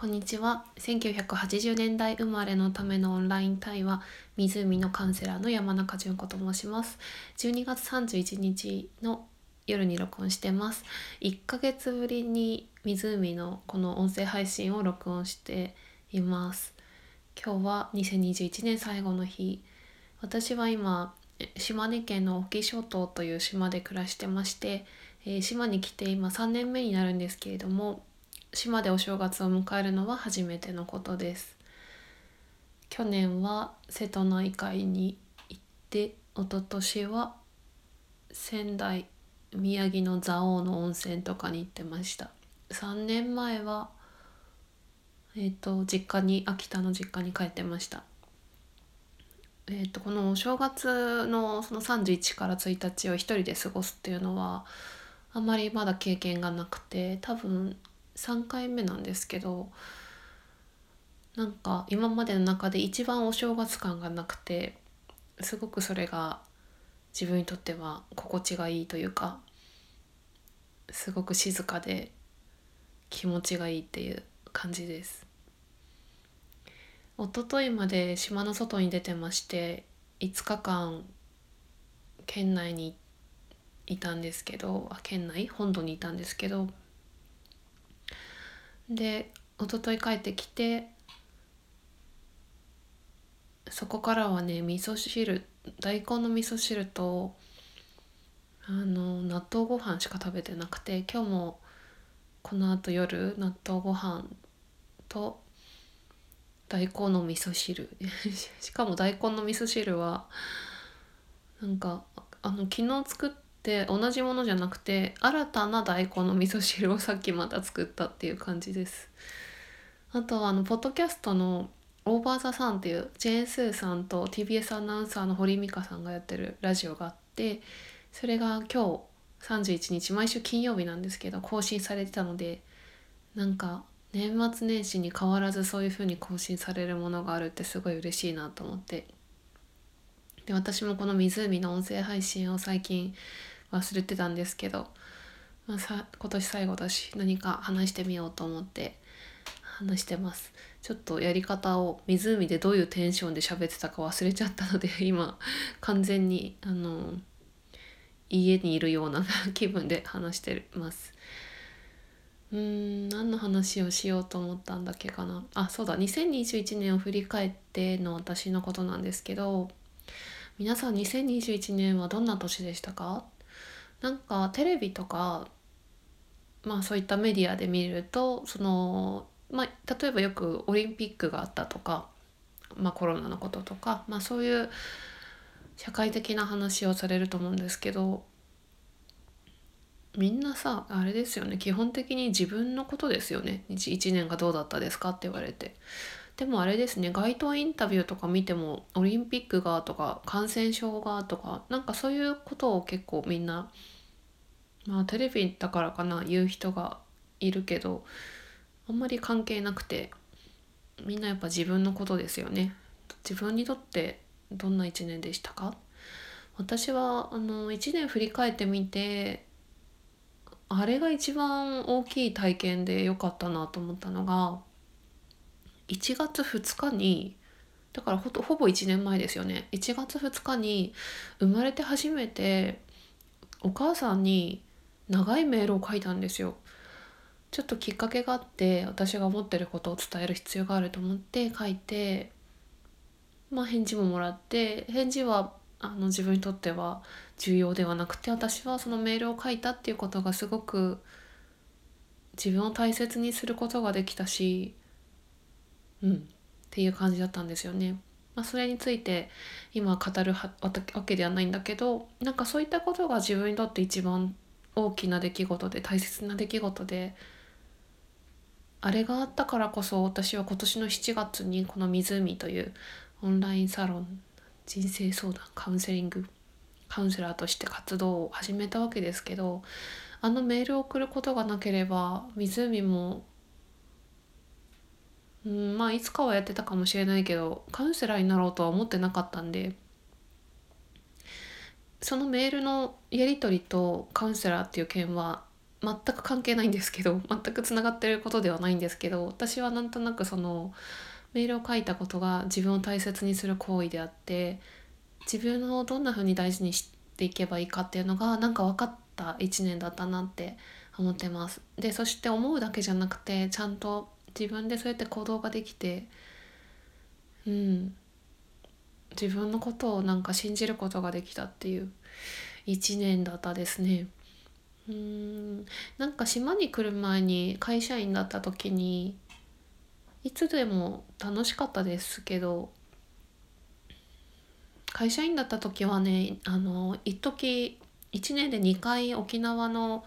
こんにちは。1980年代生まれのためのオンライン対話湖のカウンセラーの山中純子と申します。12月31日の夜に録音してます。1ヶ月ぶりに湖のこの音声配信を録音しています。今日は2021年最後の日。私は今島根県の沖諸島という島で暮らしてまして、えー、島に来て今3年目になるんですけれども島でお正月を迎えるのは初めてのことです。去年は瀬戸内海に行って一昨年は仙台宮城の蔵王の温泉とかに行ってました。3年前はえっ、ー、と実家に秋田の実家に帰ってました。えーと、このお正月のその31から1日を一人で過ごすっていうのはあんまりまだ経験がなくて多分3回目なんですけどなんか今までの中で一番お正月感がなくてすごくそれが自分にとっては心地がいいというかすごく静かで気持ちがいいっていう感じです。一昨日まで島の外に出てまして5日間県内にいたんですけどあ県内？本土にいたんですけどで一昨日帰ってきてそこからはね味噌汁大根の味噌汁とあの納豆ご飯しか食べてなくて今日もこのあと夜納豆ご飯と大根の味噌汁。しかも大根の味噌汁はなんかあの昨日作ったで同じものじゃなくて新たな大根の味噌汁をさっきまた作ったっていう感じです。あとはあのポッドキャストの「オーバー・ザ・サン」っていうジェーン・スーさんと TBS アナウンサーの堀美香さんがやってるラジオがあってそれが今日31日毎週金曜日なんですけど更新されてたのでなんか年末年始に変わらずそういう風に更新されるものがあるってすごい嬉しいなと思って。で私もこの湖の音声配信を最近忘れてたんですけど、まあ、さ今年最後だし何か話してみようと思って話してます。ちょっとやり方を湖でどういうテンションで喋ってたか忘れちゃったので 今完全にあの家にいるような 気分で話してます。うーん何の話をしようと思ったんだっけかな。あそうだ2021年を振り返っての私のことなんですけど皆さん2021年はどんな年でしたか？なんかテレビとかまあそういったメディアで見るとその、まあ、例えばよくオリンピックがあったとか、まあ、コロナのこととか、まあ、そういう社会的な話をされると思うんですけどみんなさあれですよね基本的に自分のことですよね。1, 1年がどうだったですか？って言われて。でもあれですね街頭インタビューとか見てもオリンピックがとか感染症がとかなんかそういうことを結構みんなまあテレビだからかな言う人がいるけどあんまり関係なくてみんなやっぱ自分のことですよね。自分にとってどんな1年でしたか？私はあの1年振り返ってみてあれが一番大きい体験で良かったなと思ったのが1月2日にだからほほぼ1年前ですよね1月2日に生まれて初めてお母さんに長いメールを書いたんですよ。ちょっときっかけがあって私が思ってることを伝える必要があると思って書いてまあ返事ももらって返事はあの自分にとっては重要ではなくて私はそのメールを書いたっていうことがすごく自分を大切にすることができたしうんっていう感じだったんですよね。まあ、それについて今語るわけではないんだけどなんかそういったことが自分にとって一番大きな出来事で大切な出来事であれがあったからこそ私は今年の7月にこの「湖」というオンラインサロン人生相談カウンセリングカウンセラーとして活動を始めたわけですけどあのメールを送ることがなければ湖もうんまあいつかはやってたかもしれないけどカウンセラーになろうとは思ってなかったんでそのメールのやり取りとカウンセラーっていう件は全く関係ないんですけど 全くつながってることではないんですけど私はなんとなくそのメールを書いたことが自分を大切にする行為であって自分をどんな風に大事にしていけばいいかっていうのがなんか分かった1年だったなって思ってます。でそして思うだけじゃなくてちゃんと自分でそうやって行動ができてうん自分のことをなんか信じることができたっていう1年だったですね。うんなんか島に来る前に会社員だった時にいつでも楽しかったですけど会社員だった時はねあの一時1年で2回沖縄の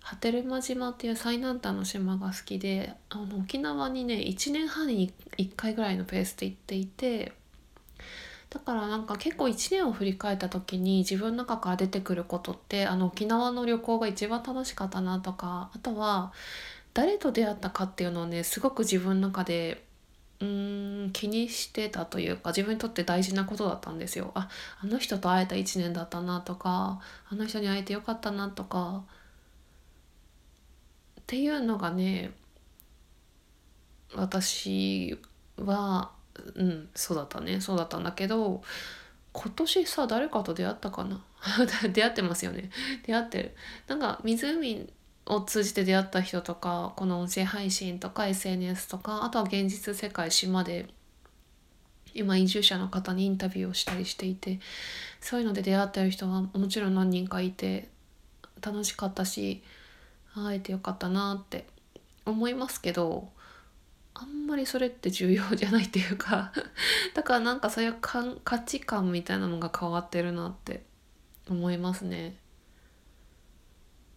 波照間島っていう最南端の島が好きであの沖縄にね1年半に1回ぐらいのペースで行っていてだからなんか結構1年を振り返った時に自分の中から出てくることってあの沖縄の旅行が一番楽しかったなとかあとは誰と出会ったかっていうのをねすごく自分の中でうーん気にしてたというか自分にとって大事なことだったんですよ。ああの人と会えた1年だったなとかあの人に会えてよかったなとかっていうのがね私はうんそうだったね。そうだったんだけど今年さ誰かと出会ったかな？出会ってますよね。出会ってる。なんか湖を通じて出会った人とかこの音声配信とか SNS とかあとは現実世界島で今移住者の方にインタビューをしたりしていてそういうので出会ってる人はもちろん何人かいて楽しかったし会えてよかったなって思いますけどあんまりそれって重要じゃないっていうか だからなんかそういうかん価値観みたいなのが変わってるなって思いますね。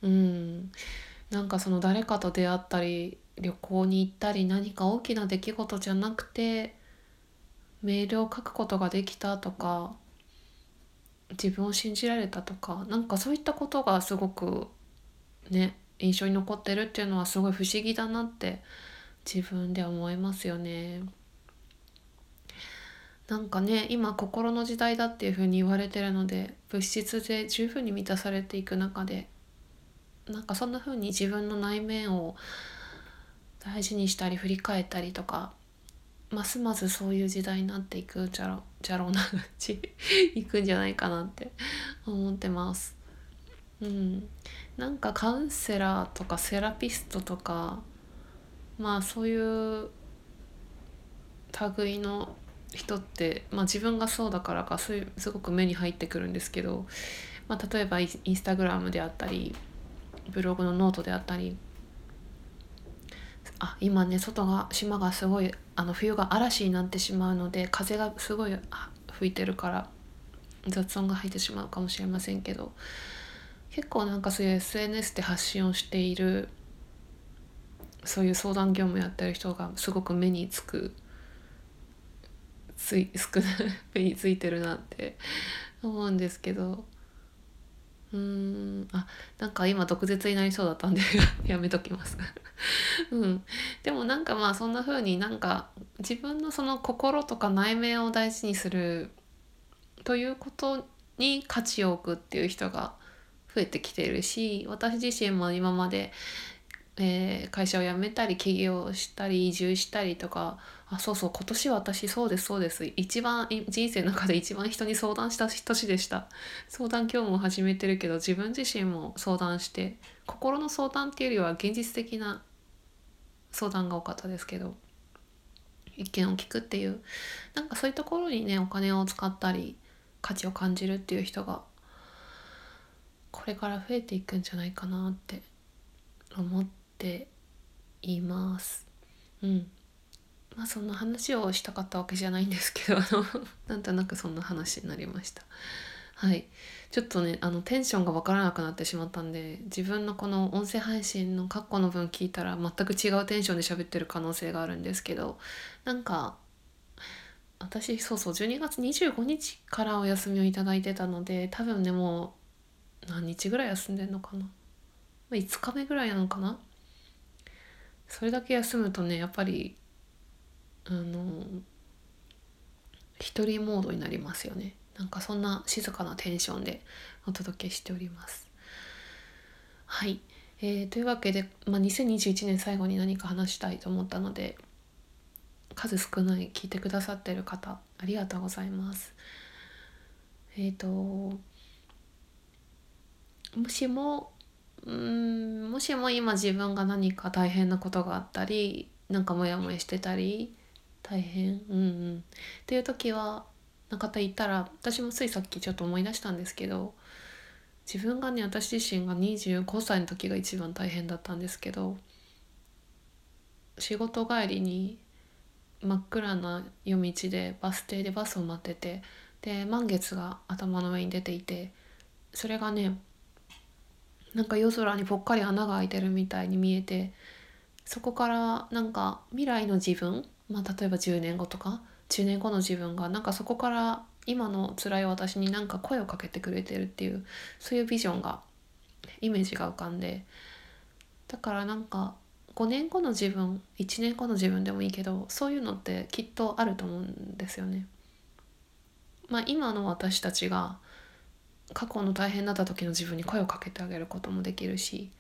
うんなんかその誰かと出会ったり旅行に行ったり何か大きな出来事じゃなくてメールを書くことができたとか自分を信じられたとかなんかそういったことがすごくね印象に残ってるっていうのはすごい不思議だなって自分で思いますよね。なんかね今心の時代だっていうふうに言われてるので物質で十分に満たされていく中でなんかそんな風に自分の内面を大事にしたり振り返ったりとかますますそういう時代になっていくじゃろじゃろうなちいくんじゃないかなって思ってます。うん、なんかカウンセラーとかセラピストとかまあそういう類の人って、まあ、自分がそうだからかそういうすごく目に入ってくるんですけど、まあ、例えばインスタグラムであったりブログのノートであったりあ今ね外が島がすごいあの冬が嵐になってしまうので風がすごい吹いてるから雑音が入ってしまうかもしれませんけど結構なんかそういう SNS で発信をしているそういう相談業務やってる人がすごく目につくつい 少ない目についてるなって 思うんですけど。うんあなんか今毒舌になりそうだったんで やめときます。うん。でもなんかまあそんな風になんか自分のその心とか内面を大事にするということに価値を置くっていう人が増えてきてるし私自身も今までえー、会社を辞めたり起業したり移住したりとかあそうそう今年私そうですそうです。一番人生の中で一番人に相談した年でした。相談今日も始めてるけど自分自身も相談して心の相談っていうよりは現実的な相談が多かったですけど意見を聞くっていうなんかそういうところにねお金を使ったり価値を感じるっていう人がこれから増えていくんじゃないかなって思っています。うんまあそんな話をしたかったわけじゃないんですけどあの なんとなくそんな話になりました。はいちょっとねあのテンションが分からなくなってしまったんで自分のこの音声配信の括弧の分聞いたら全く違うテンションで喋ってる可能性があるんですけどなんか私そうそう12月25日からお休みをいただいてたので多分ねもう何日ぐらい休んでんのかな？5日目ぐらいなのかな？それだけ休むとねやっぱりあの一人モードになりますよね。なんかそんな静かなテンションでお届けしております。はい。えー、というわけで、まあ、2021年最後に何か話したいと思ったので数少ない聞いてくださってる方ありがとうございます。えっ、ー、ともしもうんもしも今自分が何か大変なことがあったりなんかモヤモヤしてたり大変うんうん。っていう時はな方いたら私もついさっきちょっと思い出したんですけど自分がね私自身が25歳の時が一番大変だったんですけど仕事帰りに真っ暗な夜道でバス停でバスを待っててで満月が頭の上に出ていてそれがねなんか夜空にぽっかり穴が開いてるみたいに見えてそこからなんか未来の自分、まあ、例えば10年後とか10年後の自分がなんかそこから今の辛い私になんか声をかけてくれてるっていうそういうビジョンがイメージが浮かんでだからなんか5年後の自分1年後の自分でもいいけどそういうのってきっとあると思うんですよね。まあ、今の私たちが過去の大変だった時の自分に声をかけてあげることもできるし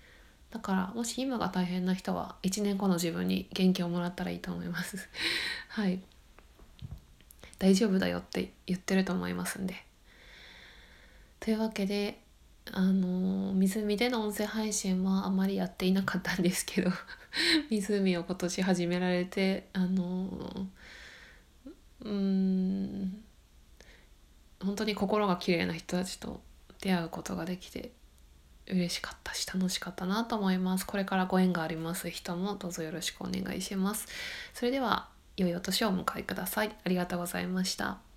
だからもし今が大変な人は1年後の自分に元気をもらったらいいと思います。はい。大丈夫だよって言ってると思いますんで。というわけであの湖での音声配信はあまりやっていなかったんですけど 湖を今年始められてあのうん本当に心が綺麗な人たちと出会うことができて嬉しかったし楽しかったなと思います。これからご縁があります人もどうぞよろしくお願いします。それでは良いお年をお迎えください。ありがとうございました。